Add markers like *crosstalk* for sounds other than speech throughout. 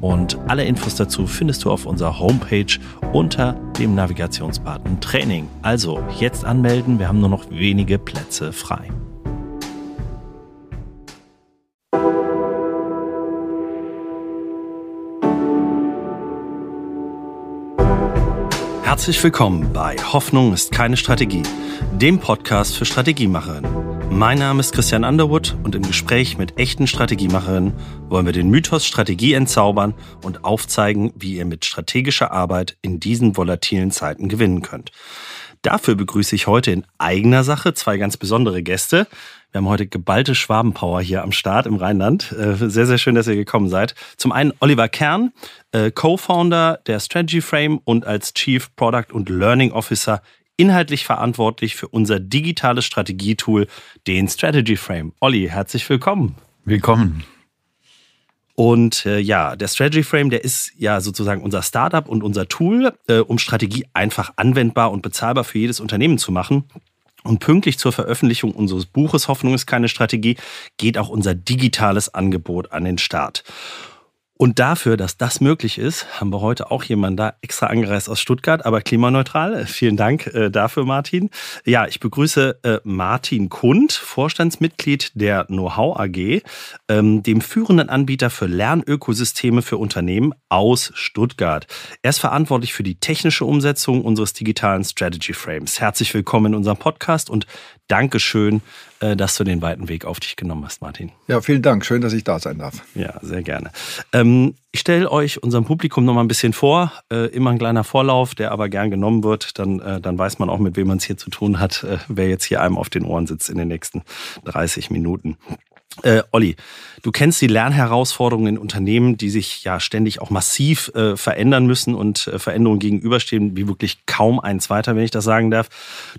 Und alle Infos dazu findest du auf unserer Homepage unter dem Navigationsbutton Training. Also jetzt anmelden, wir haben nur noch wenige Plätze frei. Herzlich willkommen bei Hoffnung ist keine Strategie, dem Podcast für Strategiemacherinnen. Mein Name ist Christian Underwood und im Gespräch mit echten Strategiemacherinnen wollen wir den Mythos Strategie entzaubern und aufzeigen, wie ihr mit strategischer Arbeit in diesen volatilen Zeiten gewinnen könnt. Dafür begrüße ich heute in eigener Sache zwei ganz besondere Gäste. Wir haben heute geballte Schwabenpower hier am Start im Rheinland. Äh, sehr, sehr schön, dass ihr gekommen seid. Zum einen Oliver Kern, äh, Co-Founder der Strategy Frame und als Chief Product und Learning Officer inhaltlich verantwortlich für unser digitales Strategietool, den Strategy Frame. Olli, herzlich willkommen. Willkommen. Und äh, ja, der Strategy Frame, der ist ja sozusagen unser Startup und unser Tool, äh, um Strategie einfach anwendbar und bezahlbar für jedes Unternehmen zu machen. Und pünktlich zur Veröffentlichung unseres Buches Hoffnung ist keine Strategie geht auch unser digitales Angebot an den Start. Und dafür, dass das möglich ist, haben wir heute auch jemanden da extra angereist aus Stuttgart, aber klimaneutral. Vielen Dank äh, dafür, Martin. Ja, ich begrüße äh, Martin Kund, Vorstandsmitglied der Know-how AG, ähm, dem führenden Anbieter für Lernökosysteme für Unternehmen aus Stuttgart. Er ist verantwortlich für die technische Umsetzung unseres digitalen Strategy Frames. Herzlich willkommen in unserem Podcast und Dankeschön, äh, dass du den weiten Weg auf dich genommen hast, Martin. Ja, vielen Dank. Schön, dass ich da sein darf. Ja, sehr gerne. Ähm, ich stelle euch unserem Publikum noch mal ein bisschen vor. Äh, immer ein kleiner Vorlauf, der aber gern genommen wird. Dann, äh, dann weiß man auch, mit wem man es hier zu tun hat, äh, wer jetzt hier einem auf den Ohren sitzt in den nächsten 30 Minuten. Äh, Olli, du kennst die Lernherausforderungen in Unternehmen, die sich ja ständig auch massiv äh, verändern müssen und äh, Veränderungen gegenüberstehen, wie wirklich kaum ein zweiter, wenn ich das sagen darf.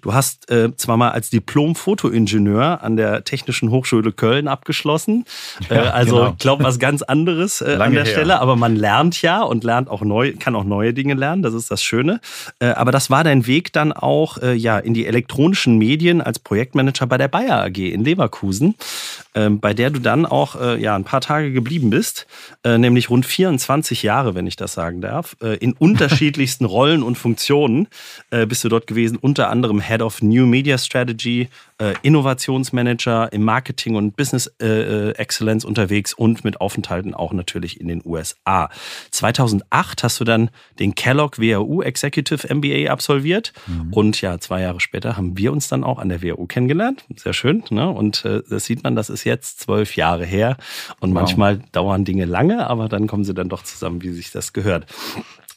Du hast äh, zwar mal als Diplom-Fotoingenieur an der Technischen Hochschule Köln abgeschlossen, äh, ja, also genau. ich glaube was ganz anderes äh, an der her. Stelle, aber man lernt ja und lernt auch neu, kann auch neue Dinge lernen, das ist das Schöne. Äh, aber das war dein Weg dann auch äh, ja in die elektronischen Medien als Projektmanager bei der Bayer AG in Leverkusen. Ähm, bei der du dann auch äh, ja, ein paar Tage geblieben bist, äh, nämlich rund 24 Jahre, wenn ich das sagen darf, äh, in unterschiedlichsten *laughs* Rollen und Funktionen äh, bist du dort gewesen, unter anderem Head of New Media Strategy, äh, Innovationsmanager im Marketing und Business äh, Excellence unterwegs und mit Aufenthalten auch natürlich in den USA. 2008 hast du dann den Kellogg WHU Executive MBA absolviert mhm. und ja, zwei Jahre später haben wir uns dann auch an der WHU kennengelernt. Sehr schön. Ne? Und das sieht man, das ist jetzt zwölf Jahre her und wow. manchmal dauern Dinge lange, aber dann kommen sie dann doch zusammen, wie sich das gehört.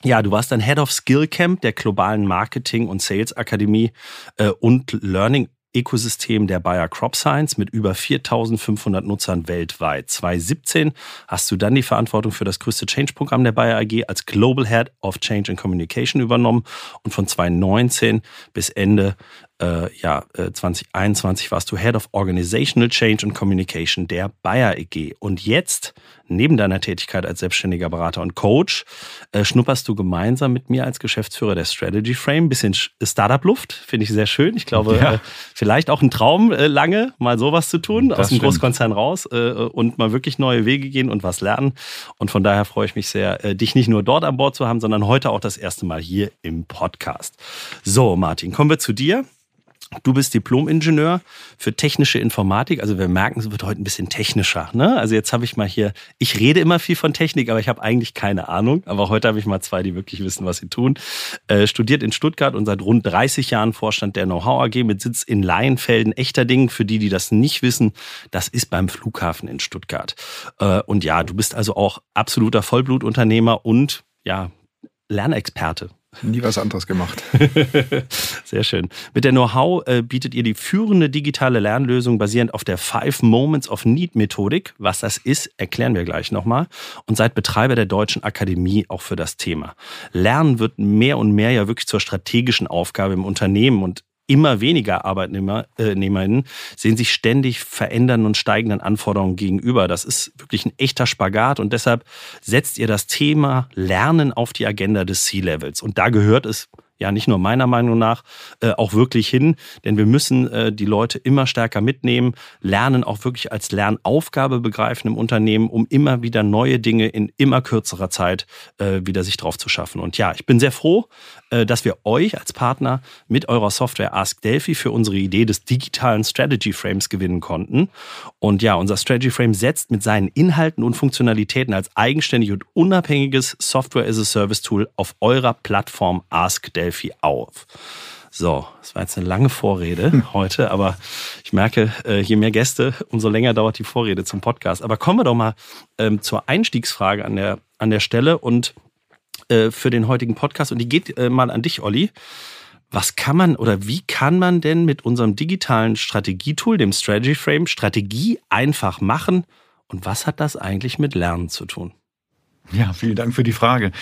Ja, du warst dann Head of Skill Camp der globalen Marketing- und Sales Akademie äh, und Learning Ökosystem der Bayer Crop Science mit über 4500 Nutzern weltweit. 2017 hast du dann die Verantwortung für das größte Change-Programm der Bayer AG als Global Head of Change and Communication übernommen und von 2019 bis Ende äh, ja, 2021 äh, warst du Head of Organizational Change and Communication der Bayer EG. Und jetzt, neben deiner Tätigkeit als selbstständiger Berater und Coach, äh, schnupperst du gemeinsam mit mir als Geschäftsführer der Strategy Frame ein bisschen Startup-Luft. Finde ich sehr schön. Ich glaube, ja. äh, vielleicht auch ein Traum, äh, lange mal sowas zu tun, das aus dem stimmt. Großkonzern raus äh, und mal wirklich neue Wege gehen und was lernen. Und von daher freue ich mich sehr, dich nicht nur dort an Bord zu haben, sondern heute auch das erste Mal hier im Podcast. So, Martin, kommen wir zu dir. Du bist Diplom-Ingenieur für technische Informatik. Also wir merken, es wird heute ein bisschen technischer. Ne? Also jetzt habe ich mal hier, ich rede immer viel von Technik, aber ich habe eigentlich keine Ahnung. Aber heute habe ich mal zwei, die wirklich wissen, was sie tun. Äh, studiert in Stuttgart und seit rund 30 Jahren Vorstand der Know-how AG mit Sitz in Laienfelden. Echter Ding, für die, die das nicht wissen, das ist beim Flughafen in Stuttgart. Äh, und ja, du bist also auch absoluter Vollblutunternehmer und ja, Lernexperte. Nie was anderes gemacht. *laughs* Sehr schön. Mit der Know-how äh, bietet ihr die führende digitale Lernlösung basierend auf der Five Moments of Need Methodik. Was das ist, erklären wir gleich nochmal. Und seid Betreiber der Deutschen Akademie auch für das Thema. Lernen wird mehr und mehr ja wirklich zur strategischen Aufgabe im Unternehmen und immer weniger Arbeitnehmerinnen sehen sich ständig verändernden und steigenden Anforderungen gegenüber. Das ist wirklich ein echter Spagat und deshalb setzt ihr das Thema Lernen auf die Agenda des C-Levels. Und da gehört es ja nicht nur meiner Meinung nach, äh, auch wirklich hin. Denn wir müssen äh, die Leute immer stärker mitnehmen, lernen auch wirklich als Lernaufgabe begreifen im Unternehmen, um immer wieder neue Dinge in immer kürzerer Zeit äh, wieder sich drauf zu schaffen. Und ja, ich bin sehr froh, äh, dass wir euch als Partner mit eurer Software Ask Delphi für unsere Idee des digitalen Strategy Frames gewinnen konnten. Und ja, unser Strategy Frame setzt mit seinen Inhalten und Funktionalitäten als eigenständig und unabhängiges Software as a Service Tool auf eurer Plattform Ask Delphi auf. So, das war jetzt eine lange Vorrede *laughs* heute, aber ich merke, äh, je mehr Gäste, umso länger dauert die Vorrede zum Podcast. Aber kommen wir doch mal ähm, zur Einstiegsfrage an der, an der Stelle und äh, für den heutigen Podcast. Und die geht äh, mal an dich, Olli. Was kann man oder wie kann man denn mit unserem digitalen Strategietool, dem Strategy Frame, Strategie einfach machen? Und was hat das eigentlich mit Lernen zu tun? Ja, vielen Dank für die Frage.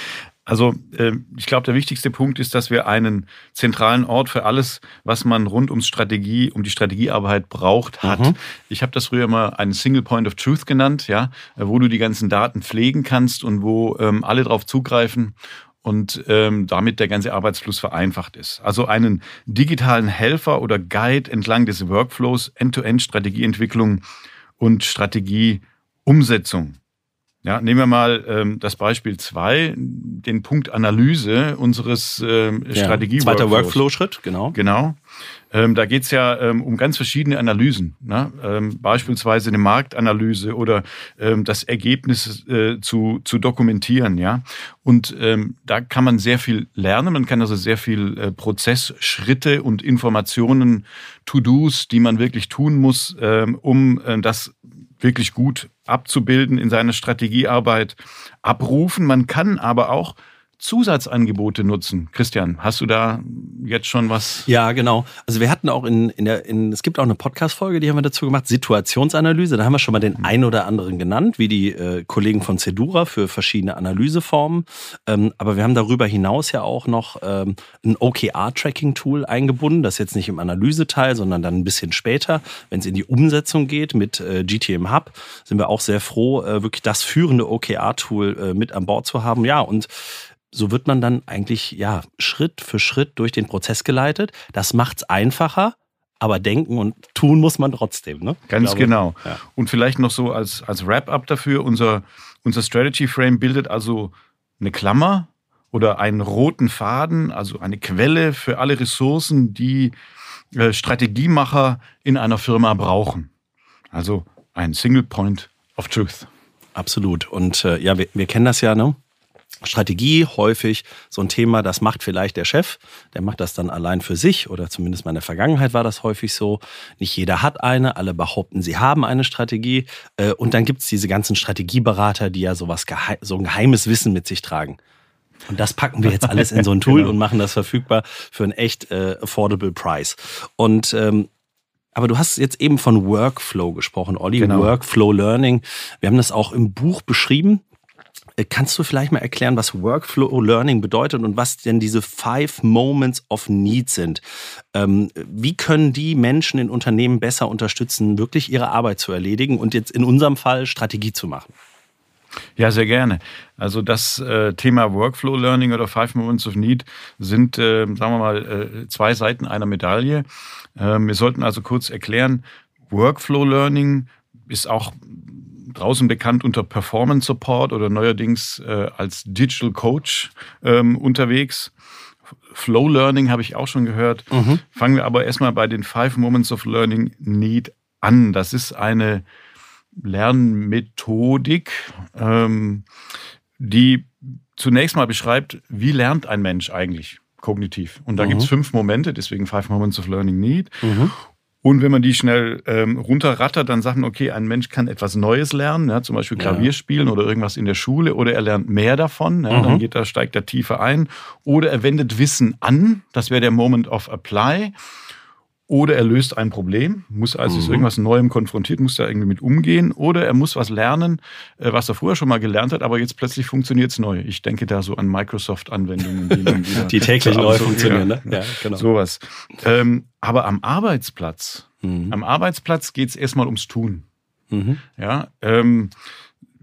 Also äh, ich glaube, der wichtigste Punkt ist, dass wir einen zentralen Ort für alles, was man rund ums Strategie, um die Strategiearbeit braucht, hat. Mhm. Ich habe das früher mal einen Single Point of Truth genannt, ja, wo du die ganzen Daten pflegen kannst und wo ähm, alle darauf zugreifen und ähm, damit der ganze Arbeitsfluss vereinfacht ist. Also einen digitalen Helfer oder Guide entlang des Workflows, End-to-End-Strategieentwicklung und Strategieumsetzung. Ja, nehmen wir mal ähm, das Beispiel zwei, den Punkt Analyse unseres ähm, ja, Strategie. Zweiter Workflow-Schritt, genau. Genau. Ähm, da geht's ja ähm, um ganz verschiedene Analysen. Ne? Ähm, beispielsweise eine Marktanalyse oder ähm, das Ergebnis äh, zu, zu dokumentieren. Ja, Und ähm, da kann man sehr viel lernen. Man kann also sehr viel äh, Prozessschritte und Informationen, To-Dos, die man wirklich tun muss, ähm, um äh, das wirklich gut abzubilden in seiner Strategiearbeit abrufen. Man kann aber auch Zusatzangebote nutzen. Christian, hast du da jetzt schon was? Ja, genau. Also wir hatten auch in, in der, in, es gibt auch eine Podcast-Folge, die haben wir dazu gemacht, Situationsanalyse. Da haben wir schon mal den einen oder anderen genannt, wie die äh, Kollegen von Cedura für verschiedene Analyseformen. Ähm, aber wir haben darüber hinaus ja auch noch ähm, ein OKR-Tracking-Tool eingebunden. Das jetzt nicht im Analyseteil, sondern dann ein bisschen später, wenn es in die Umsetzung geht mit äh, GTM Hub, sind wir auch sehr froh, äh, wirklich das führende OKR-Tool äh, mit an Bord zu haben. Ja, und so wird man dann eigentlich ja Schritt für Schritt durch den Prozess geleitet. Das macht es einfacher, aber denken und tun muss man trotzdem. Ne? Ganz glaube, genau. Ja. Und vielleicht noch so als, als Wrap-up dafür, unser, unser Strategy Frame bildet also eine Klammer oder einen roten Faden, also eine Quelle für alle Ressourcen, die äh, Strategiemacher in einer Firma brauchen. Also ein Single Point of Truth. Absolut. Und äh, ja, wir, wir kennen das ja, ne? Strategie häufig so ein Thema, das macht vielleicht der Chef, der macht das dann allein für sich oder zumindest mal in der Vergangenheit war das häufig so. Nicht jeder hat eine, alle behaupten, sie haben eine Strategie äh, und dann gibt es diese ganzen Strategieberater, die ja sowas so ein geheimes Wissen mit sich tragen. Und das packen wir jetzt alles in so ein *laughs* Tool genau. und machen das verfügbar für einen echt äh, affordable Price. Und ähm, aber du hast jetzt eben von Workflow gesprochen, Olli, genau. Workflow Learning. Wir haben das auch im Buch beschrieben. Äh, kannst du vielleicht mal erklären, was Workflow Learning bedeutet und was denn diese Five Moments of Need sind? Ähm, wie können die Menschen in Unternehmen besser unterstützen, wirklich ihre Arbeit zu erledigen und jetzt in unserem Fall Strategie zu machen? Ja, sehr gerne. Also das äh, Thema Workflow Learning oder Five Moments of Need sind, äh, sagen wir mal, äh, zwei Seiten einer Medaille. Ähm, wir sollten also kurz erklären, Workflow Learning ist auch draußen bekannt unter Performance Support oder neuerdings äh, als Digital Coach ähm, unterwegs. Flow Learning habe ich auch schon gehört. Mhm. Fangen wir aber erstmal bei den Five Moments of Learning Need an. Das ist eine Lernmethodik, ähm, die zunächst mal beschreibt, wie lernt ein Mensch eigentlich kognitiv. Und da mhm. gibt es fünf Momente, deswegen Five Moments of Learning Need. Mhm. Und wenn man die schnell ähm, runterrattert, dann sagt man, okay, ein Mensch kann etwas Neues lernen, ja, zum Beispiel Klavier ja. spielen oder irgendwas in der Schule, oder er lernt mehr davon, ja, mhm. dann geht er, steigt er tiefer ein, oder er wendet Wissen an, das wäre der Moment of Apply. Oder er löst ein Problem, muss also mhm. irgendwas Neuem konfrontiert, muss da irgendwie mit umgehen, oder er muss was lernen, äh, was er vorher schon mal gelernt hat, aber jetzt plötzlich funktioniert es neu. Ich denke da so an Microsoft-Anwendungen, die, *laughs* die täglich neu funktionieren. Ja, ne? ja, genau. Sowas. Ähm, aber am Arbeitsplatz, mhm. am Arbeitsplatz geht es erstmal ums Tun. Mhm. Ja, ähm,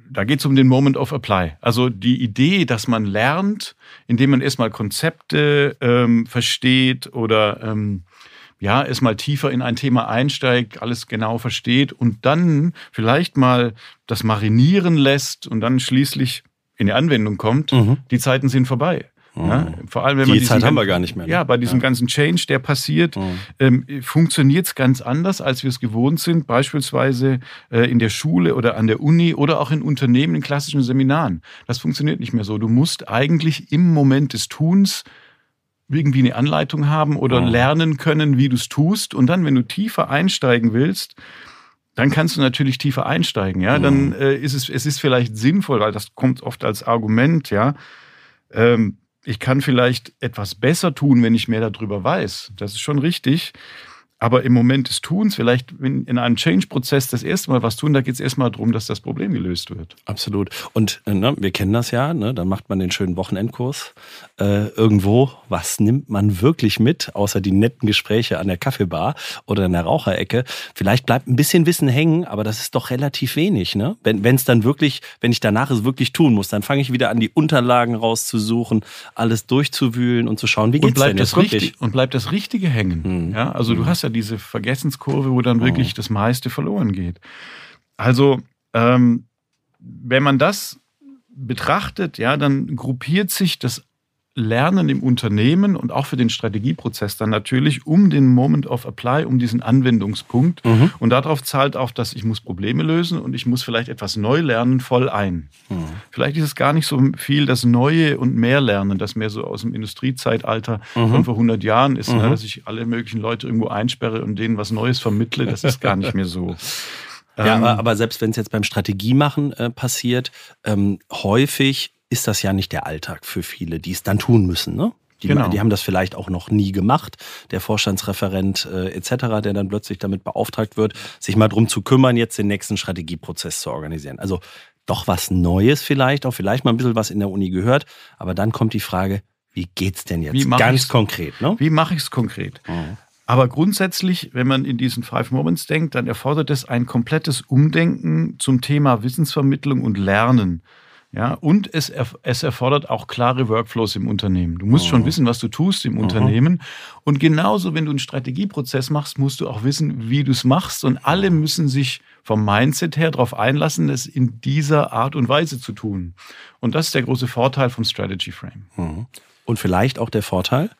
da geht es um den Moment of Apply. Also die Idee, dass man lernt, indem man erstmal Konzepte ähm, versteht oder ähm, ja, erstmal tiefer in ein Thema einsteigt, alles genau versteht und dann vielleicht mal das marinieren lässt und dann schließlich in die Anwendung kommt, mhm. die Zeiten sind vorbei. Mhm. Ja, vor allem, wenn die man Zeit haben wir gar nicht mehr. Ne? Ja, bei diesem ja. ganzen Change, der passiert, mhm. ähm, funktioniert es ganz anders, als wir es gewohnt sind, beispielsweise äh, in der Schule oder an der Uni oder auch in Unternehmen, in klassischen Seminaren. Das funktioniert nicht mehr so. Du musst eigentlich im Moment des Tuns irgendwie eine Anleitung haben oder oh. lernen können, wie du es tust. Und dann, wenn du tiefer einsteigen willst, dann kannst du natürlich tiefer einsteigen. Ja, dann mhm. äh, ist es, es ist vielleicht sinnvoll, weil das kommt oft als Argument. Ja, ähm, ich kann vielleicht etwas besser tun, wenn ich mehr darüber weiß. Das ist schon richtig. Aber im Moment des Tuns, vielleicht in einem Change-Prozess das erste Mal was tun, da geht es erstmal darum, dass das Problem gelöst wird. Absolut. Und äh, ne, wir kennen das ja, ne, dann macht man den schönen Wochenendkurs äh, irgendwo. Was nimmt man wirklich mit, außer die netten Gespräche an der Kaffeebar oder in der Raucherecke? Vielleicht bleibt ein bisschen Wissen hängen, aber das ist doch relativ wenig. Ne? Wenn es dann wirklich, wenn ich danach es wirklich tun muss, dann fange ich wieder an, die Unterlagen rauszusuchen, alles durchzuwühlen und zu schauen, wie geht's denn jetzt richtig, Und bleibt das Richtige hängen. Mhm. Ja, also du hast ja diese Vergessenskurve, wo dann wirklich oh. das meiste verloren geht. Also, ähm, wenn man das betrachtet, ja, dann gruppiert sich das Lernen im Unternehmen und auch für den Strategieprozess dann natürlich um den Moment of Apply, um diesen Anwendungspunkt. Mhm. Und darauf zahlt auch, dass ich muss Probleme lösen und ich muss vielleicht etwas neu lernen voll ein. Mhm. Vielleicht ist es gar nicht so viel das Neue und mehr Lernen, das mehr so aus dem Industriezeitalter mhm. von vor 100 Jahren ist, ne, mhm. dass ich alle möglichen Leute irgendwo einsperre und denen was Neues vermittle. Das ist gar nicht mehr so. *laughs* Ja, aber, ähm, aber selbst wenn es jetzt beim Strategiemachen äh, passiert, ähm, häufig ist das ja nicht der Alltag für viele, die es dann tun müssen. Ne? Die, genau. die haben das vielleicht auch noch nie gemacht. Der Vorstandsreferent äh, etc., der dann plötzlich damit beauftragt wird, sich mal drum zu kümmern, jetzt den nächsten Strategieprozess zu organisieren. Also doch was Neues vielleicht, auch vielleicht mal ein bisschen was in der Uni gehört. Aber dann kommt die Frage, wie geht's denn jetzt ganz konkret? Ne? Wie mache ich es konkret? Mhm. Aber grundsätzlich, wenn man in diesen Five Moments denkt, dann erfordert es ein komplettes Umdenken zum Thema Wissensvermittlung und Lernen. Ja, und es, es erfordert auch klare Workflows im Unternehmen. Du musst oh. schon wissen, was du tust im oh. Unternehmen. Und genauso, wenn du einen Strategieprozess machst, musst du auch wissen, wie du es machst. Und alle müssen sich vom Mindset her darauf einlassen, es in dieser Art und Weise zu tun. Und das ist der große Vorteil vom Strategy Frame. Mhm. Und vielleicht auch der Vorteil,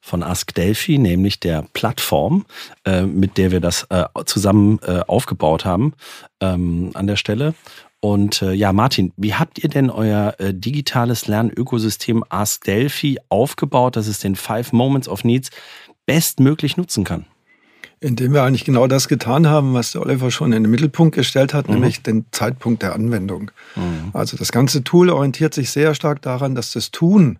von Ask Delphi, nämlich der Plattform, äh, mit der wir das äh, zusammen äh, aufgebaut haben ähm, an der Stelle. Und äh, ja, Martin, wie habt ihr denn euer äh, digitales Lernökosystem Ask Delphi aufgebaut, dass es den Five Moments of Needs bestmöglich nutzen kann? Indem wir eigentlich genau das getan haben, was der Oliver schon in den Mittelpunkt gestellt hat, mhm. nämlich den Zeitpunkt der Anwendung. Mhm. Also das ganze Tool orientiert sich sehr stark daran, dass das Tun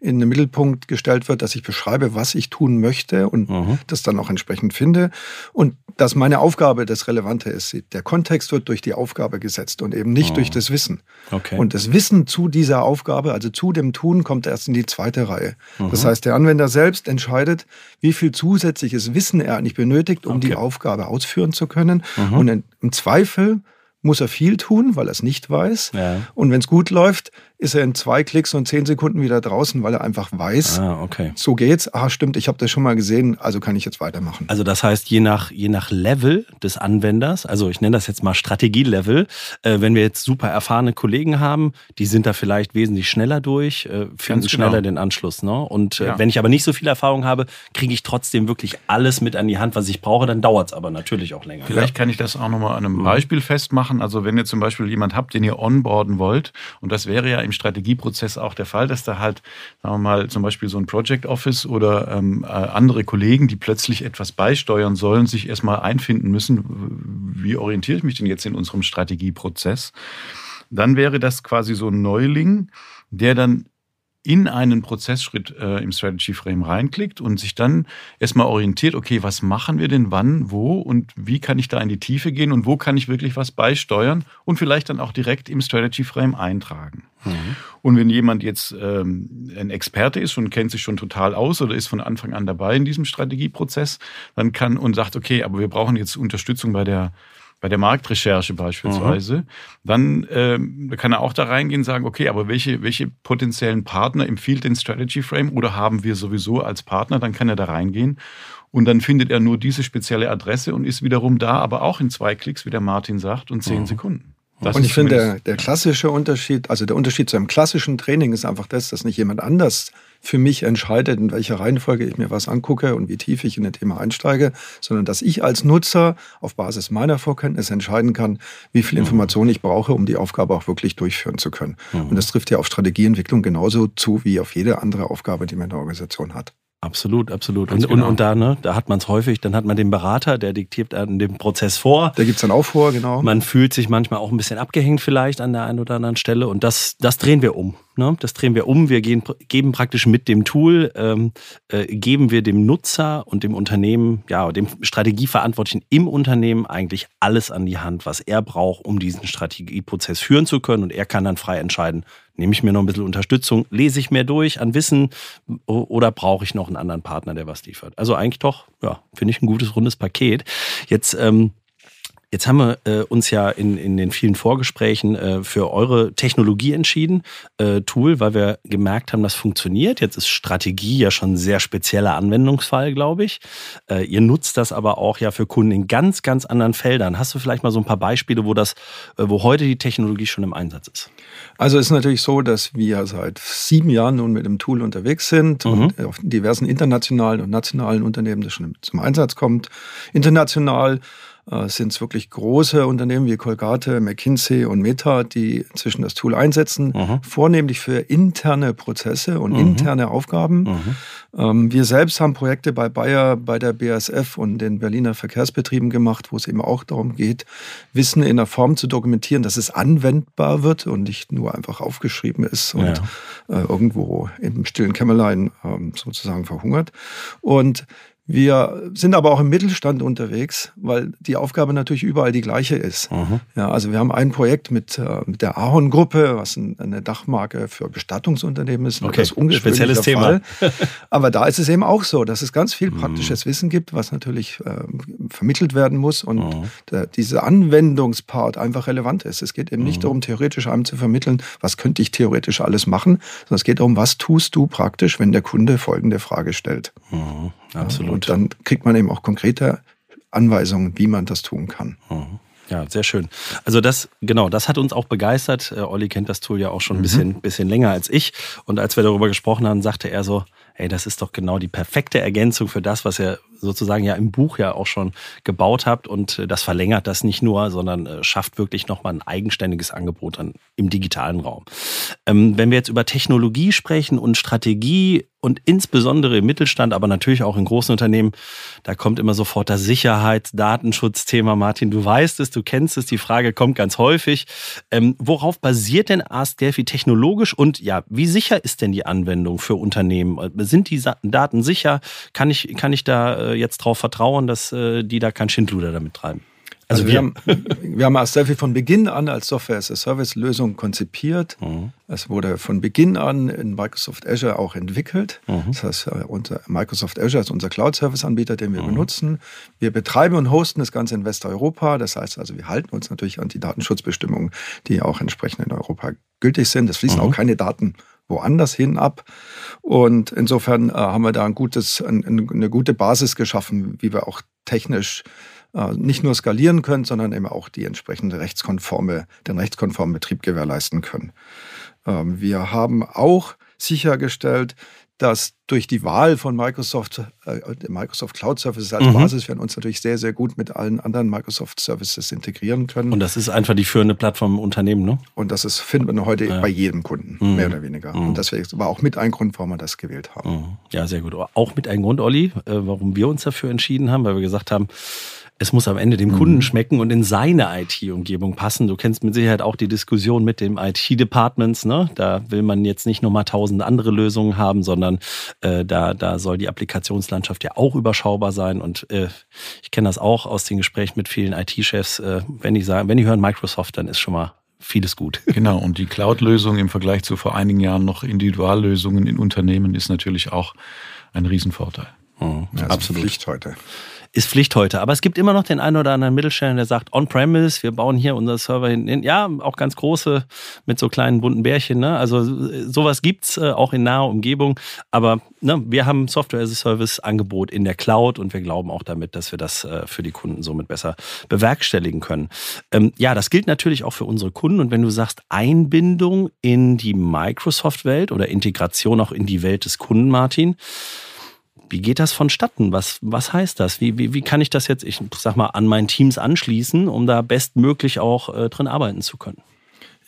in den Mittelpunkt gestellt wird, dass ich beschreibe, was ich tun möchte und mhm. das dann auch entsprechend finde. Und dass meine Aufgabe das Relevante ist. Der Kontext wird durch die Aufgabe gesetzt und eben nicht mhm. durch das Wissen. Okay. Und das Wissen zu dieser Aufgabe, also zu dem Tun, kommt erst in die zweite Reihe. Mhm. Das heißt, der Anwender selbst entscheidet, wie viel zusätzliches Wissen er eigentlich benötigt, um okay. die Aufgabe ausführen zu können. Mhm. Und im Zweifel muss er viel tun, weil er es nicht weiß. Ja. Und wenn es gut läuft, ist er in zwei Klicks und zehn Sekunden wieder draußen, weil er einfach weiß, ah, okay. so geht's. Ah, stimmt, ich habe das schon mal gesehen, also kann ich jetzt weitermachen. Also das heißt, je nach, je nach Level des Anwenders, also ich nenne das jetzt mal Strategielevel, äh, wenn wir jetzt super erfahrene Kollegen haben, die sind da vielleicht wesentlich schneller durch, äh, finden genau. schneller den Anschluss. Ne? Und äh, ja. wenn ich aber nicht so viel Erfahrung habe, kriege ich trotzdem wirklich alles mit an die Hand, was ich brauche, dann dauert es aber natürlich auch länger. Vielleicht ja? kann ich das auch nochmal an einem mhm. Beispiel festmachen. Also wenn ihr zum Beispiel jemand habt, den ihr onboarden wollt, und das wäre ja im Strategieprozess auch der Fall, dass da halt, sagen wir mal, zum Beispiel so ein Project Office oder ähm, äh, andere Kollegen, die plötzlich etwas beisteuern sollen, sich erstmal einfinden müssen, wie orientiere ich mich denn jetzt in unserem Strategieprozess? Dann wäre das quasi so ein Neuling, der dann in einen Prozessschritt äh, im Strategy Frame reinklickt und sich dann erstmal orientiert, okay, was machen wir denn wann, wo und wie kann ich da in die Tiefe gehen und wo kann ich wirklich was beisteuern und vielleicht dann auch direkt im Strategy Frame eintragen. Mhm. Und wenn jemand jetzt ähm, ein Experte ist und kennt sich schon total aus oder ist von Anfang an dabei in diesem Strategieprozess, dann kann und sagt, okay, aber wir brauchen jetzt Unterstützung bei der bei der Marktrecherche beispielsweise, mhm. dann ähm, kann er auch da reingehen und sagen, okay, aber welche, welche potenziellen Partner empfiehlt den Strategy Frame oder haben wir sowieso als Partner, dann kann er da reingehen und dann findet er nur diese spezielle Adresse und ist wiederum da, aber auch in zwei Klicks, wie der Martin sagt, und zehn mhm. Sekunden. Das und ich finde, der, der klassische Unterschied, also der Unterschied zu einem klassischen Training ist einfach das, dass nicht jemand anders für mich entscheidet, in welcher Reihenfolge ich mir was angucke und wie tief ich in ein Thema einsteige, sondern dass ich als Nutzer auf Basis meiner Vorkenntnis entscheiden kann, wie viel. Information ich brauche, um die Aufgabe auch wirklich durchführen zu können. Und das trifft ja auf Strategieentwicklung genauso zu wie auf jede andere Aufgabe, die man in der Organisation hat. Absolut, absolut. Und, genau. und, und, da, ne, da hat man es häufig, dann hat man den Berater, der diktiert an dem Prozess vor. Der gibt's dann auch vor, genau. Man fühlt sich manchmal auch ein bisschen abgehängt vielleicht an der einen oder anderen Stelle und das, das drehen wir um. Ne? Das drehen wir um. Wir gehen, geben praktisch mit dem Tool, ähm, äh, geben wir dem Nutzer und dem Unternehmen, ja, dem Strategieverantwortlichen im Unternehmen eigentlich alles an die Hand, was er braucht, um diesen Strategieprozess führen zu können und er kann dann frei entscheiden, Nehme ich mir noch ein bisschen Unterstützung? Lese ich mehr durch an Wissen oder brauche ich noch einen anderen Partner, der was liefert? Also eigentlich doch, ja, finde ich ein gutes, rundes Paket. Jetzt ähm, Jetzt haben wir äh, uns ja in, in den vielen Vorgesprächen äh, für eure Technologie entschieden, äh, Tool, weil wir gemerkt haben, das funktioniert. Jetzt ist Strategie ja schon ein sehr spezieller Anwendungsfall, glaube ich. Äh, ihr nutzt das aber auch ja für Kunden in ganz, ganz anderen Feldern. Hast du vielleicht mal so ein paar Beispiele, wo das, äh, wo heute die Technologie schon im Einsatz ist? Also es ist natürlich so, dass wir seit sieben Jahren nun mit dem Tool unterwegs sind mhm. und auf diversen internationalen und nationalen Unternehmen das schon zum Einsatz kommt. International sind es wirklich große Unternehmen wie Colgate, McKinsey und Meta, die inzwischen das Tool einsetzen, mhm. vornehmlich für interne Prozesse und mhm. interne Aufgaben. Mhm. Ähm, wir selbst haben Projekte bei Bayer, bei der BASF und den Berliner Verkehrsbetrieben gemacht, wo es eben auch darum geht, Wissen in einer Form zu dokumentieren, dass es anwendbar wird und nicht nur einfach aufgeschrieben ist und ja. äh, irgendwo im stillen Kämmerlein ähm, sozusagen verhungert. Und wir sind aber auch im Mittelstand unterwegs, weil die Aufgabe natürlich überall die gleiche ist. Mhm. Ja, also wir haben ein Projekt mit, äh, mit der Ahorn-Gruppe, was eine Dachmarke für Bestattungsunternehmen ist. Okay, das spezielles Thema. *laughs* aber da ist es eben auch so, dass es ganz viel mhm. praktisches mhm. Wissen gibt, was natürlich äh, vermittelt werden muss und mhm. der, dieser Anwendungspart einfach relevant ist. Es geht eben nicht mhm. darum, theoretisch einem zu vermitteln, was könnte ich theoretisch alles machen, sondern es geht darum, was tust du praktisch, wenn der Kunde folgende Frage stellt. Mhm. Absolut. Und dann kriegt man eben auch konkrete Anweisungen, wie man das tun kann. Mhm. Ja, sehr schön. Also das, genau, das hat uns auch begeistert. Äh, Olli kennt das Tool ja auch schon ein mhm. bisschen, bisschen länger als ich. Und als wir darüber gesprochen haben, sagte er so, ey, das ist doch genau die perfekte Ergänzung für das, was er sozusagen ja im Buch ja auch schon gebaut habt. Und äh, das verlängert das nicht nur, sondern äh, schafft wirklich nochmal ein eigenständiges Angebot dann im digitalen Raum. Ähm, wenn wir jetzt über Technologie sprechen und Strategie und insbesondere im Mittelstand, aber natürlich auch in großen Unternehmen, da kommt immer sofort das Sicherheits-Datenschutzthema. Martin, du weißt es, du kennst es, die Frage kommt ganz häufig. Ähm, worauf basiert denn Ask Delphi technologisch und ja, wie sicher ist denn die Anwendung für Unternehmen? Sind die Daten sicher? Kann ich, kann ich da äh, jetzt darauf vertrauen, dass äh, die da kein Schindluder damit treiben? Also, also wir, haben, wir haben *laughs* Adelphi von Beginn an als Software-as-a-Service-Lösung konzipiert. Mhm. Es wurde von Beginn an in Microsoft Azure auch entwickelt. Mhm. Das heißt, äh, unser Microsoft Azure ist unser Cloud-Service-Anbieter, den wir mhm. benutzen. Wir betreiben und hosten das Ganze in Westeuropa. Das heißt also, wir halten uns natürlich an die Datenschutzbestimmungen, die auch entsprechend in Europa gültig sind. Es fließen auch mhm. keine Daten woanders hin ab. Und insofern äh, haben wir da ein gutes, ein, eine gute Basis geschaffen, wie wir auch technisch äh, nicht nur skalieren können, sondern eben auch die entsprechende rechtskonforme, den rechtskonformen Betrieb gewährleisten können. Ähm, wir haben auch sichergestellt, dass durch die Wahl von Microsoft, äh, Microsoft Cloud Services als mhm. Basis, wir uns natürlich sehr, sehr gut mit allen anderen Microsoft Services integrieren können. Und das ist einfach die führende Plattform im Unternehmen, ne? Und das ist, finden wir heute ja. bei jedem Kunden, mhm. mehr oder weniger. Mhm. Und das war auch mit ein Grund, warum wir das gewählt haben. Mhm. Ja, sehr gut. Auch mit einem Grund, Olli, äh, warum wir uns dafür entschieden haben, weil wir gesagt haben, es muss am Ende dem Kunden mhm. schmecken und in seine IT-Umgebung passen. Du kennst mit Sicherheit auch die Diskussion mit dem IT-Departments. Ne? Da will man jetzt nicht nur mal tausend andere Lösungen haben, sondern äh, da, da soll die Applikationslandschaft ja auch überschaubar sein. Und äh, ich kenne das auch aus den Gesprächen mit vielen IT-Chefs. Äh, wenn die sagen, wenn die hören Microsoft, dann ist schon mal vieles gut. *laughs* Genau, und die Cloud-Lösung im Vergleich zu vor einigen Jahren noch Individuallösungen in Unternehmen ist natürlich auch ein Riesenvorteil. Mhm, ja, absolut. Pflicht heute ist Pflicht heute. Aber es gibt immer noch den einen oder anderen Mittelständler, der sagt, on-premise, wir bauen hier unser Server hin. Ja, auch ganz große mit so kleinen bunten Bärchen. Ne? Also sowas gibt's äh, auch in naher Umgebung. Aber ne, wir haben Software as a Service Angebot in der Cloud und wir glauben auch damit, dass wir das äh, für die Kunden somit besser bewerkstelligen können. Ähm, ja, das gilt natürlich auch für unsere Kunden. Und wenn du sagst Einbindung in die Microsoft-Welt oder Integration auch in die Welt des Kunden, Martin, wie geht das vonstatten? Was, was heißt das? Wie, wie, wie kann ich das jetzt, ich sag mal, an meinen Teams anschließen, um da bestmöglich auch äh, drin arbeiten zu können?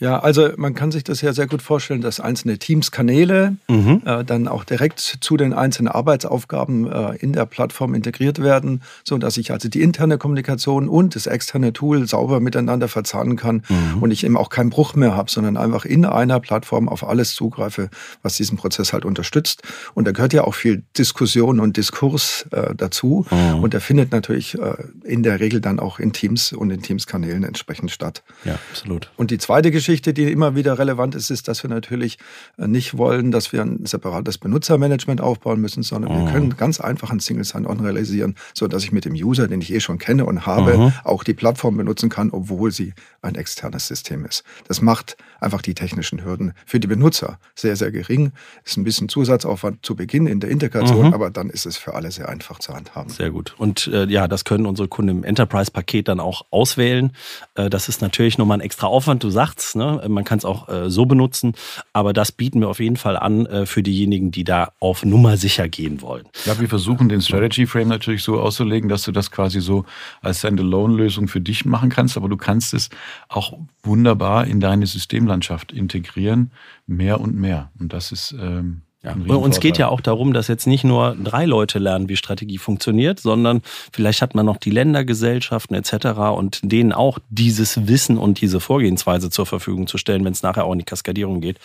Ja, also man kann sich das ja sehr gut vorstellen, dass einzelne Teams-Kanäle mhm. äh, dann auch direkt zu den einzelnen Arbeitsaufgaben äh, in der Plattform integriert werden, so dass ich also die interne Kommunikation und das externe Tool sauber miteinander verzahnen kann mhm. und ich eben auch keinen Bruch mehr habe, sondern einfach in einer Plattform auf alles zugreife, was diesen Prozess halt unterstützt. Und da gehört ja auch viel Diskussion und Diskurs äh, dazu mhm. und der findet natürlich äh, in der Regel dann auch in Teams und in Teams-Kanälen entsprechend statt. Ja, absolut. Und die zweite Geschichte Geschichte, die immer wieder relevant ist, ist, dass wir natürlich äh, nicht wollen, dass wir ein separates Benutzermanagement aufbauen müssen, sondern mhm. wir können ganz einfach ein Single Sign-On realisieren, sodass ich mit dem User, den ich eh schon kenne und habe, mhm. auch die Plattform benutzen kann, obwohl sie ein externes System ist. Das macht einfach die technischen Hürden für die Benutzer sehr, sehr gering. Ist ein bisschen Zusatzaufwand zu Beginn in der Integration, mhm. aber dann ist es für alle sehr einfach zu handhaben. Sehr gut. Und äh, ja, das können unsere Kunden im Enterprise-Paket dann auch auswählen. Äh, das ist natürlich nochmal ein extra Aufwand. Du sagst, Ne? Man kann es auch äh, so benutzen, aber das bieten wir auf jeden Fall an äh, für diejenigen, die da auf Nummer sicher gehen wollen. Ja, wir versuchen den Strategy Frame natürlich so auszulegen, dass du das quasi so als Standalone-Lösung für dich machen kannst, aber du kannst es auch wunderbar in deine Systemlandschaft integrieren, mehr und mehr. Und das ist ähm, ja. Uns geht ja auch darum, dass jetzt nicht nur drei Leute lernen, wie Strategie funktioniert, sondern vielleicht hat man noch die Ländergesellschaften etc. und denen auch dieses Wissen und diese Vorgehensweise zur Verfügung zu stellen, wenn es nachher auch in die Kaskadierung geht,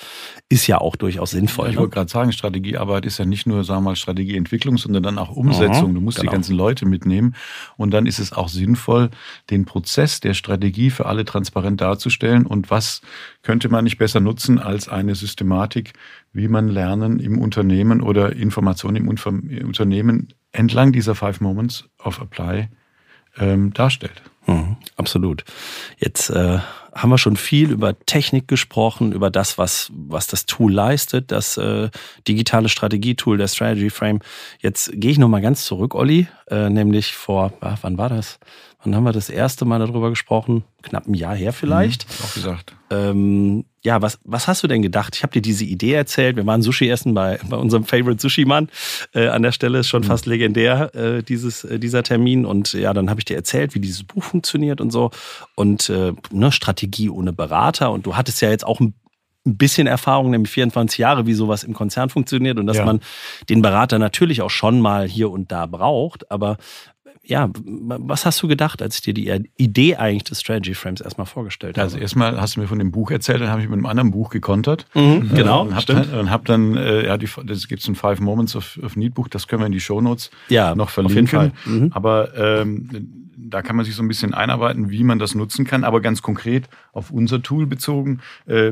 ist ja auch durchaus sinnvoll. Ich ne? wollte gerade sagen, Strategiearbeit ist ja nicht nur, sagen wir mal, Strategieentwicklung, sondern dann auch Umsetzung. Mhm, du musst genau. die ganzen Leute mitnehmen und dann ist es auch sinnvoll, den Prozess der Strategie für alle transparent darzustellen und was könnte man nicht besser nutzen als eine Systematik, wie man Lernen im Unternehmen oder Informationen im Unternehmen entlang dieser Five Moments of Apply ähm, darstellt. Mhm, absolut. Jetzt äh, haben wir schon viel über Technik gesprochen, über das, was, was das Tool leistet, das äh, digitale Strategietool, der Strategy Frame. Jetzt gehe ich nochmal ganz zurück, Olli, äh, nämlich vor, ah, wann war das? Wann haben wir das erste Mal darüber gesprochen? Knapp ein Jahr her vielleicht. Mhm, auch gesagt. Ähm, ja, was, was hast du denn gedacht? Ich habe dir diese Idee erzählt. Wir waren Sushi essen bei, bei unserem Favorite Sushi-Mann. Äh, an der Stelle ist schon mhm. fast legendär, äh, dieses, äh, dieser Termin. Und ja, dann habe ich dir erzählt, wie dieses Buch funktioniert und so. Und äh, ne, Strategie ohne Berater. Und du hattest ja jetzt auch ein ein bisschen Erfahrung, nämlich 24 Jahre, wie sowas im Konzern funktioniert und dass ja. man den Berater natürlich auch schon mal hier und da braucht. Aber ja, was hast du gedacht, als ich dir die Idee eigentlich des Strategy Frames erstmal vorgestellt habe? Also erstmal hast du mir von dem Buch erzählt, dann habe ich mit einem anderen Buch gekontert. Mhm, äh, genau, und hab stimmt. Dann, und habe dann, äh, ja, die, das gibt es ein Five Moments of, of Need Buch, das können wir in die Shownotes ja, noch verlinken. Mhm. Aber ähm, da kann man sich so ein bisschen einarbeiten, wie man das nutzen kann. Aber ganz konkret auf unser Tool bezogen, äh,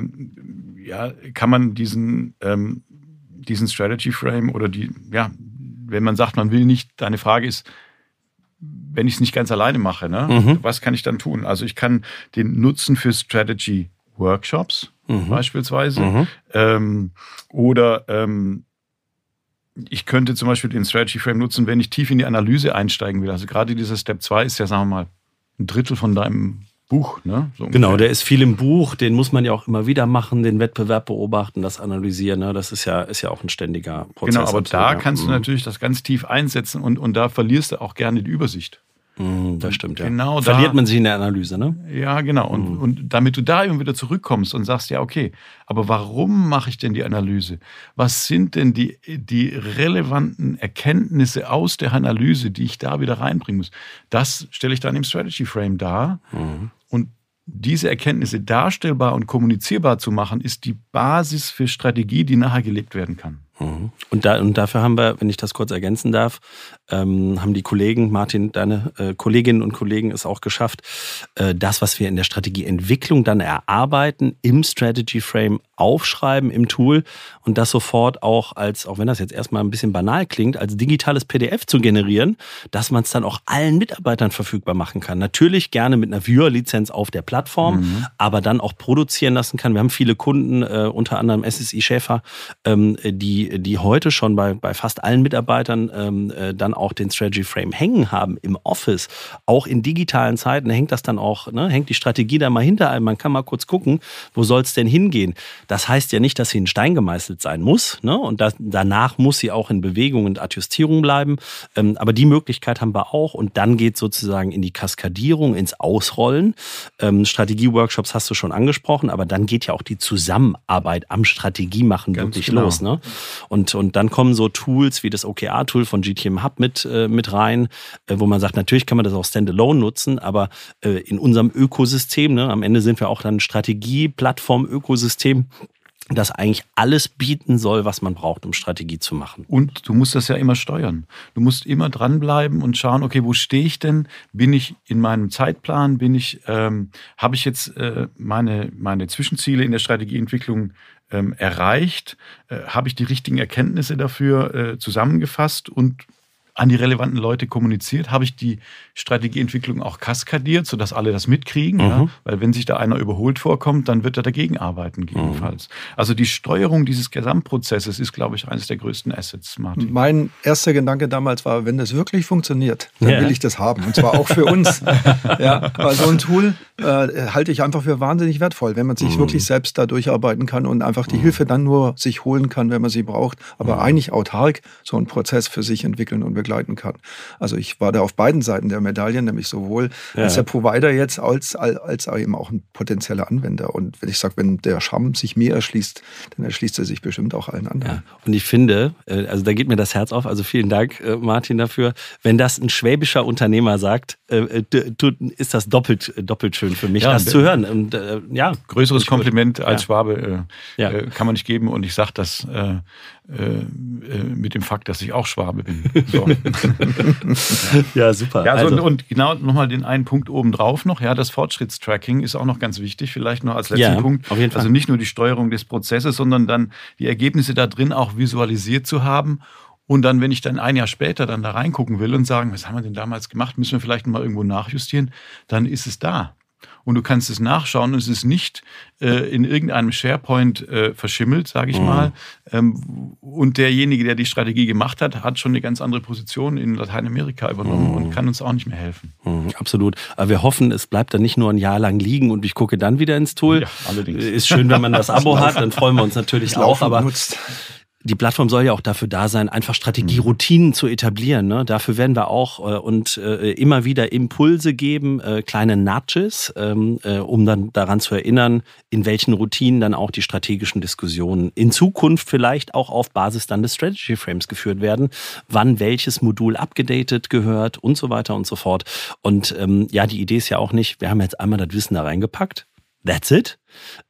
ja, kann man diesen, ähm, diesen Strategy Frame oder die, ja, wenn man sagt, man will nicht, deine Frage ist, wenn ich es nicht ganz alleine mache, ne? Mhm. was kann ich dann tun? Also ich kann den nutzen für Strategy Workshops mhm. beispielsweise mhm. Ähm, oder ähm, ich könnte zum Beispiel den Strategy Frame nutzen, wenn ich tief in die Analyse einsteigen will. Also gerade dieser Step 2 ist ja, sagen wir mal, ein Drittel von deinem Buch. Ne? So genau, der ist viel im Buch, den muss man ja auch immer wieder machen, den Wettbewerb beobachten, das analysieren. Ne? Das ist ja, ist ja auch ein ständiger Prozess. Genau, aber da kannst du mhm. natürlich das ganz tief einsetzen und, und da verlierst du auch gerne die Übersicht. Mm, das stimmt, ja. Genau Verliert da, man sich in der Analyse, ne? Ja, genau. Und, mhm. und damit du da immer wieder zurückkommst und sagst, ja, okay, aber warum mache ich denn die Analyse? Was sind denn die, die relevanten Erkenntnisse aus der Analyse, die ich da wieder reinbringen muss? Das stelle ich dann im Strategy Frame dar. Mhm. Diese Erkenntnisse darstellbar und kommunizierbar zu machen, ist die Basis für Strategie, die nachher gelebt werden kann. Und, da, und dafür haben wir, wenn ich das kurz ergänzen darf, ähm, haben die Kollegen, Martin, deine äh, Kolleginnen und Kollegen es auch geschafft, äh, das, was wir in der Strategieentwicklung dann erarbeiten, im Strategy Frame aufschreiben im Tool und das sofort auch als, auch wenn das jetzt erstmal ein bisschen banal klingt, als digitales PDF zu generieren, dass man es dann auch allen Mitarbeitern verfügbar machen kann. Natürlich gerne mit einer Viewer-Lizenz auf der Plattform, mhm. aber dann auch produzieren lassen kann. Wir haben viele Kunden, äh, unter anderem SSI Schäfer, ähm, die, die heute schon bei, bei fast allen Mitarbeitern ähm, äh, dann auch den Strategy Frame hängen haben im Office. Auch in digitalen Zeiten hängt das dann auch, ne, hängt die Strategie da mal hinter einem. Man kann mal kurz gucken, wo soll es denn hingehen. Das heißt ja nicht, dass sie in Stein gemeißelt sein muss. Ne? Und das, danach muss sie auch in Bewegung und Adjustierung bleiben. Ähm, aber die Möglichkeit haben wir auch. Und dann geht sozusagen in die Kaskadierung, ins Ausrollen. Ähm, Strategie-Workshops hast du schon angesprochen, aber dann geht ja auch die Zusammenarbeit am Strategiemachen Ganz wirklich genau. los. Ne? Und, und dann kommen so Tools wie das OKR-Tool von GTM Hub mit, äh, mit rein, äh, wo man sagt, natürlich kann man das auch standalone nutzen, aber äh, in unserem Ökosystem, ne, am Ende sind wir auch dann Strategie-Plattform-Ökosystem, das eigentlich alles bieten soll, was man braucht, um Strategie zu machen. Und du musst das ja immer steuern. Du musst immer dranbleiben und schauen, okay, wo stehe ich denn? Bin ich in meinem Zeitplan? Bin ich, ähm, habe ich jetzt äh, meine, meine Zwischenziele in der Strategieentwicklung ähm, erreicht? Äh, habe ich die richtigen Erkenntnisse dafür äh, zusammengefasst und an die relevanten Leute kommuniziert? Habe ich die Strategieentwicklung auch kaskadiert, sodass alle das mitkriegen? Mhm. Ja? Weil wenn sich da einer überholt vorkommt, dann wird er dagegen arbeiten, gegebenenfalls. Mhm. Also die Steuerung dieses Gesamtprozesses ist, glaube ich, eines der größten Assets, Martin. Mein erster Gedanke damals war, wenn das wirklich funktioniert, dann ja. will ich das haben. Und zwar auch für uns. *laughs* ja, weil so ein Tool äh, halte ich einfach für wahnsinnig wertvoll, wenn man sich mhm. wirklich selbst da durcharbeiten kann und einfach die mhm. Hilfe dann nur sich holen kann, wenn man sie braucht. Aber mhm. eigentlich autark so einen Prozess für sich entwickeln und begleiten kann. Also ich war da auf beiden Seiten der Medaille, nämlich sowohl ja. als der Provider jetzt als, als eben auch ein potenzieller Anwender. Und wenn ich sage, wenn der Charme sich mir erschließt, dann erschließt er sich bestimmt auch allen anderen. Ja. Und ich finde, äh, also da geht mir das Herz auf, also vielen Dank, äh, Martin, dafür. Wenn das ein schwäbischer Unternehmer sagt, äh, ist das doppelt, doppelt schön für mich, ja, das zu hören. Und, ja, Größeres Kompliment als Schwabe kann man nicht geben. Und ich sage das äh, äh, mit dem Fakt, dass ich auch Schwabe bin. So. *laughs* ja, super. Ja, also, also, und genau nochmal den einen Punkt oben drauf noch. Ja, das Fortschrittstracking ist auch noch ganz wichtig. Vielleicht noch als letzten ja, Punkt. Auf jeden Fall. Also nicht nur die Steuerung des Prozesses, sondern dann die Ergebnisse da drin auch visualisiert zu haben und dann, wenn ich dann ein Jahr später dann da reingucken will und sagen, was haben wir denn damals gemacht, müssen wir vielleicht mal irgendwo nachjustieren, dann ist es da und du kannst es nachschauen und es ist nicht äh, in irgendeinem SharePoint äh, verschimmelt, sage ich mhm. mal. Ähm, und derjenige, der die Strategie gemacht hat, hat schon eine ganz andere Position in Lateinamerika übernommen mhm. und kann uns auch nicht mehr helfen. Mhm, absolut. Aber wir hoffen, es bleibt dann nicht nur ein Jahr lang liegen und ich gucke dann wieder ins Tool. Ja, allerdings. Ist schön, wenn man das Abo *laughs* hat, dann freuen wir uns natürlich auch. Aber nutzt die Plattform soll ja auch dafür da sein, einfach Strategieroutinen mhm. zu etablieren. Ne? Dafür werden wir auch äh, und äh, immer wieder Impulse geben, äh, kleine Nudges, ähm, äh, um dann daran zu erinnern, in welchen Routinen dann auch die strategischen Diskussionen in Zukunft vielleicht auch auf Basis dann des Strategy Frames geführt werden, wann welches Modul abgedatet gehört und so weiter und so fort. Und ähm, ja, die Idee ist ja auch nicht, wir haben jetzt einmal das Wissen da reingepackt. That's it.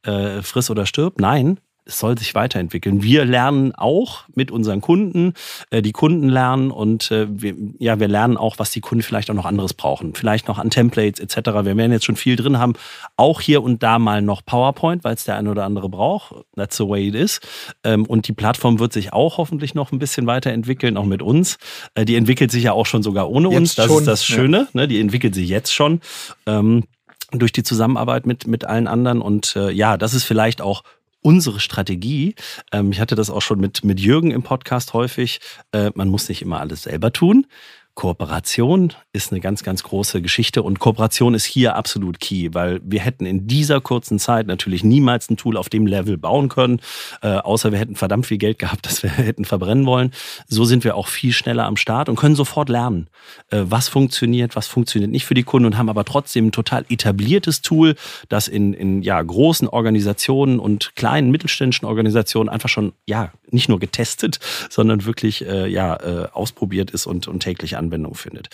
Äh, friss oder stirb. Nein, es soll sich weiterentwickeln. Wir lernen auch mit unseren Kunden, äh, die Kunden lernen und äh, wir, ja, wir lernen auch, was die Kunden vielleicht auch noch anderes brauchen. Vielleicht noch an Templates etc. Wir werden jetzt schon viel drin haben. Auch hier und da mal noch PowerPoint, weil es der eine oder andere braucht. That's the way it is. Ähm, und die Plattform wird sich auch hoffentlich noch ein bisschen weiterentwickeln, auch mit uns. Äh, die entwickelt sich ja auch schon sogar ohne jetzt uns. Das schon, ist das Schöne. Ja. Ne? Die entwickelt sich jetzt schon. Ähm, durch die Zusammenarbeit mit, mit allen anderen. Und äh, ja, das ist vielleicht auch unsere Strategie. Ähm, ich hatte das auch schon mit, mit Jürgen im Podcast häufig. Äh, man muss nicht immer alles selber tun. Kooperation ist eine ganz, ganz große Geschichte und Kooperation ist hier absolut key, weil wir hätten in dieser kurzen Zeit natürlich niemals ein Tool auf dem Level bauen können, äh, außer wir hätten verdammt viel Geld gehabt, *laughs* das wir hätten verbrennen wollen. So sind wir auch viel schneller am Start und können sofort lernen, äh, was funktioniert, was funktioniert nicht für die Kunden und haben aber trotzdem ein total etabliertes Tool, das in, in ja, großen Organisationen und kleinen mittelständischen Organisationen einfach schon ja nicht nur getestet, sondern wirklich äh, ja äh, ausprobiert ist und, und täglich Anwendung findet.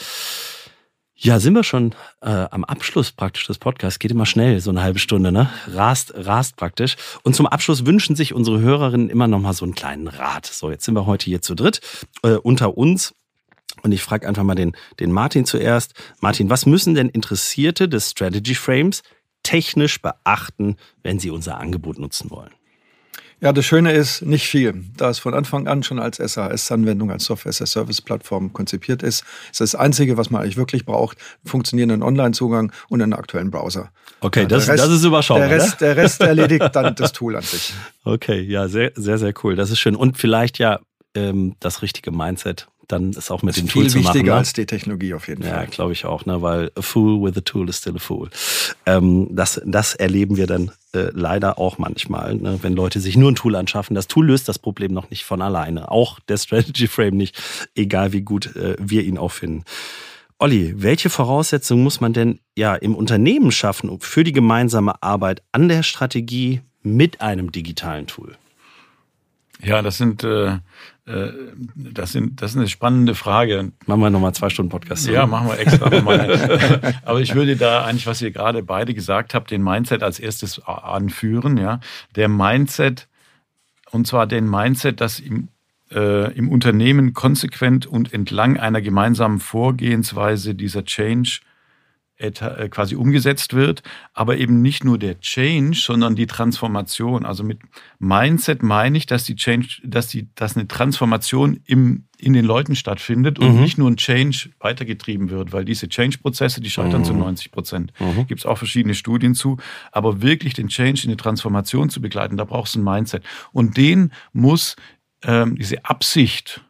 Ja, sind wir schon äh, am Abschluss praktisch des Podcasts. Geht immer schnell, so eine halbe Stunde, ne? Rast, rast praktisch. Und zum Abschluss wünschen sich unsere Hörerinnen immer noch mal so einen kleinen Rat. So, jetzt sind wir heute hier zu dritt äh, unter uns. Und ich frage einfach mal den, den Martin zuerst. Martin, was müssen denn Interessierte des Strategy Frames technisch beachten, wenn sie unser Angebot nutzen wollen? Ja, das Schöne ist nicht viel. Da es von Anfang an schon als SAS-Anwendung, als Software-as-a-Service-Plattform konzipiert ist, ist das Einzige, was man eigentlich wirklich braucht, funktionierenden Online-Zugang und einen aktuellen Browser. Okay, das, Rest, das ist überschaubar. Der Rest, der Rest *laughs* erledigt dann das Tool an sich. Okay, ja, sehr, sehr, sehr cool. Das ist schön. Und vielleicht ja ähm, das richtige Mindset dann ist auch mit dem Tool zu machen. Viel wichtiger ne? als die Technologie auf jeden ja, Fall. Ja, glaube ich auch, ne? weil a fool with a tool is still a fool. Ähm, das, das erleben wir dann äh, leider auch manchmal, ne? wenn Leute sich nur ein Tool anschaffen. Das Tool löst das Problem noch nicht von alleine. Auch der Strategy Frame nicht, egal wie gut äh, wir ihn auch finden. Olli, welche Voraussetzungen muss man denn ja im Unternehmen schaffen für die gemeinsame Arbeit an der Strategie mit einem digitalen Tool? Ja, das sind, äh, äh, das sind, das ist eine spannende Frage. Machen wir nochmal zwei Stunden Podcast. Ja, machen wir extra nochmal. *laughs* Aber ich würde da eigentlich, was ihr gerade beide gesagt habt, den Mindset als erstes anführen. Ja, der Mindset und zwar den Mindset, dass im äh, im Unternehmen konsequent und entlang einer gemeinsamen Vorgehensweise dieser Change quasi umgesetzt wird, aber eben nicht nur der Change, sondern die Transformation. Also mit Mindset meine ich, dass die Change, dass die, dass eine Transformation im, in den Leuten stattfindet und mhm. nicht nur ein Change weitergetrieben wird, weil diese Change-Prozesse, die scheitern mhm. zu 90 Prozent. Mhm. Gibt es auch verschiedene Studien zu. Aber wirklich den Change in die Transformation zu begleiten, da brauchst du ein Mindset. Und den muss, ähm, diese Absicht,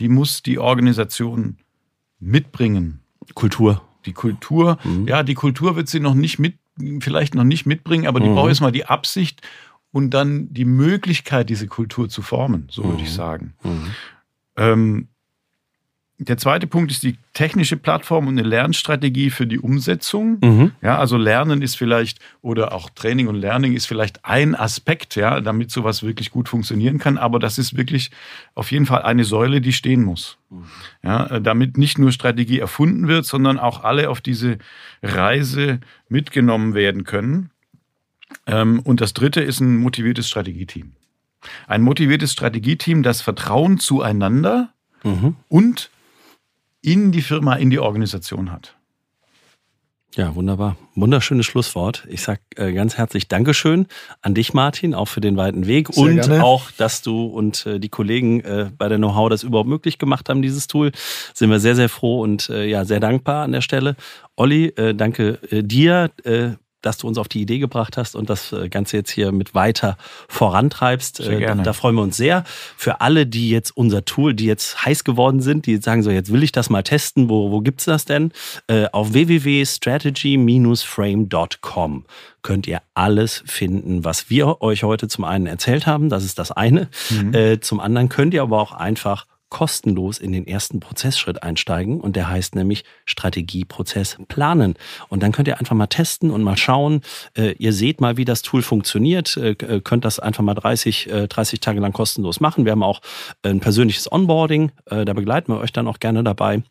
die muss die Organisation mitbringen. Kultur die Kultur, mhm. ja, die Kultur wird sie noch nicht mit, vielleicht noch nicht mitbringen, aber die mhm. braucht erstmal die Absicht und dann die Möglichkeit, diese Kultur zu formen, so würde ich mhm. sagen. Mhm. Ähm, der zweite Punkt ist die technische Plattform und eine Lernstrategie für die Umsetzung. Mhm. Ja, also Lernen ist vielleicht oder auch Training und Learning ist vielleicht ein Aspekt, ja, damit sowas wirklich gut funktionieren kann. Aber das ist wirklich auf jeden Fall eine Säule, die stehen muss. Mhm. Ja, damit nicht nur Strategie erfunden wird, sondern auch alle auf diese Reise mitgenommen werden können. Ähm, und das dritte ist ein motiviertes Strategieteam. Ein motiviertes Strategieteam, das Vertrauen zueinander mhm. und in die Firma, in die Organisation hat. Ja, wunderbar. Wunderschönes Schlusswort. Ich sag äh, ganz herzlich Dankeschön an dich, Martin, auch für den weiten Weg Sehr und gerne. auch, dass du und äh, die Kollegen äh, bei der Know-how das überhaupt möglich gemacht haben, dieses Tool. Sind wir sehr, sehr froh und äh, ja, sehr dankbar an der Stelle. Olli, äh, danke äh, dir dass du uns auf die Idee gebracht hast und das äh, Ganze jetzt hier mit weiter vorantreibst. Äh, gerne. Da freuen wir uns sehr. Für alle, die jetzt unser Tool, die jetzt heiß geworden sind, die sagen so, jetzt will ich das mal testen, wo, wo gibt's das denn? Äh, auf www.strategy-frame.com könnt ihr alles finden, was wir euch heute zum einen erzählt haben. Das ist das eine. Mhm. zum anderen könnt ihr aber auch einfach kostenlos in den ersten Prozessschritt einsteigen und der heißt nämlich Strategieprozess planen. Und dann könnt ihr einfach mal testen und mal schauen. Äh, ihr seht mal, wie das Tool funktioniert. Äh, äh könnt das einfach mal 30, äh, 30 Tage lang kostenlos machen. Wir haben auch ein persönliches Onboarding. Da begleiten wir euch dann auch gerne dabei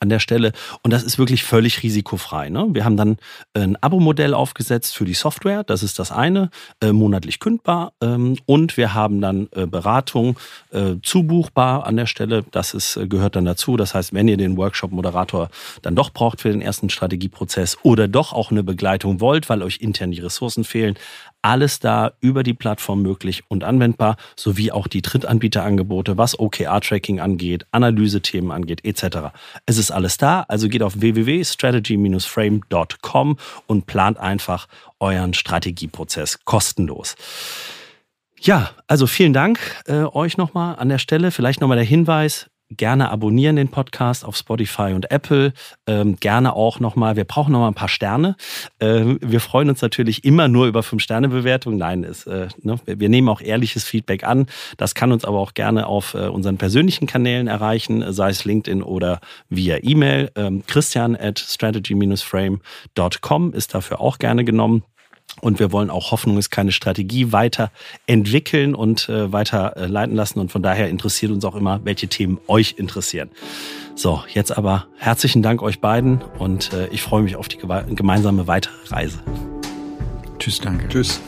an der Stelle. Und das ist wirklich völlig risikofrei. Ne? Wir haben dann ein Abo-Modell aufgesetzt für die Software, das ist das eine, äh, monatlich kündbar. Ähm, und wir haben dann äh, Beratung äh, zubuchbar an der Stelle. Das ist, äh, gehört dann dazu. Das heißt, wenn ihr den Workshop-Moderator dann doch braucht für den ersten Strategieprozess oder doch auch eine Begleitung wollt, weil euch intern die Ressourcen fehlen, alles da über die Plattform möglich und anwendbar, sowie auch die Drittanbieterangebote, was OKR-Tracking angeht, Analysethemen angeht, etc. Es ist alles da, also geht auf www.strategy-frame.com und plant einfach euren Strategieprozess kostenlos. Ja, also vielen Dank äh, euch nochmal an der Stelle. Vielleicht nochmal der Hinweis, gerne abonnieren den Podcast auf Spotify und Apple. Ähm, gerne auch nochmal, wir brauchen nochmal ein paar Sterne. Ähm, wir freuen uns natürlich immer nur über Fünf-Sterne-Bewertungen. Nein, ist, äh, ne, wir nehmen auch ehrliches Feedback an. Das kann uns aber auch gerne auf äh, unseren persönlichen Kanälen erreichen, sei es LinkedIn oder via E-Mail. Ähm, Christian at strategy-frame.com ist dafür auch gerne genommen. Und wir wollen auch Hoffnung ist keine Strategie weiter entwickeln und äh, weiter äh, leiten lassen. Und von daher interessiert uns auch immer, welche Themen euch interessieren. So, jetzt aber herzlichen Dank euch beiden und äh, ich freue mich auf die gemeinsame weitere Reise. Tschüss, danke. Tschüss.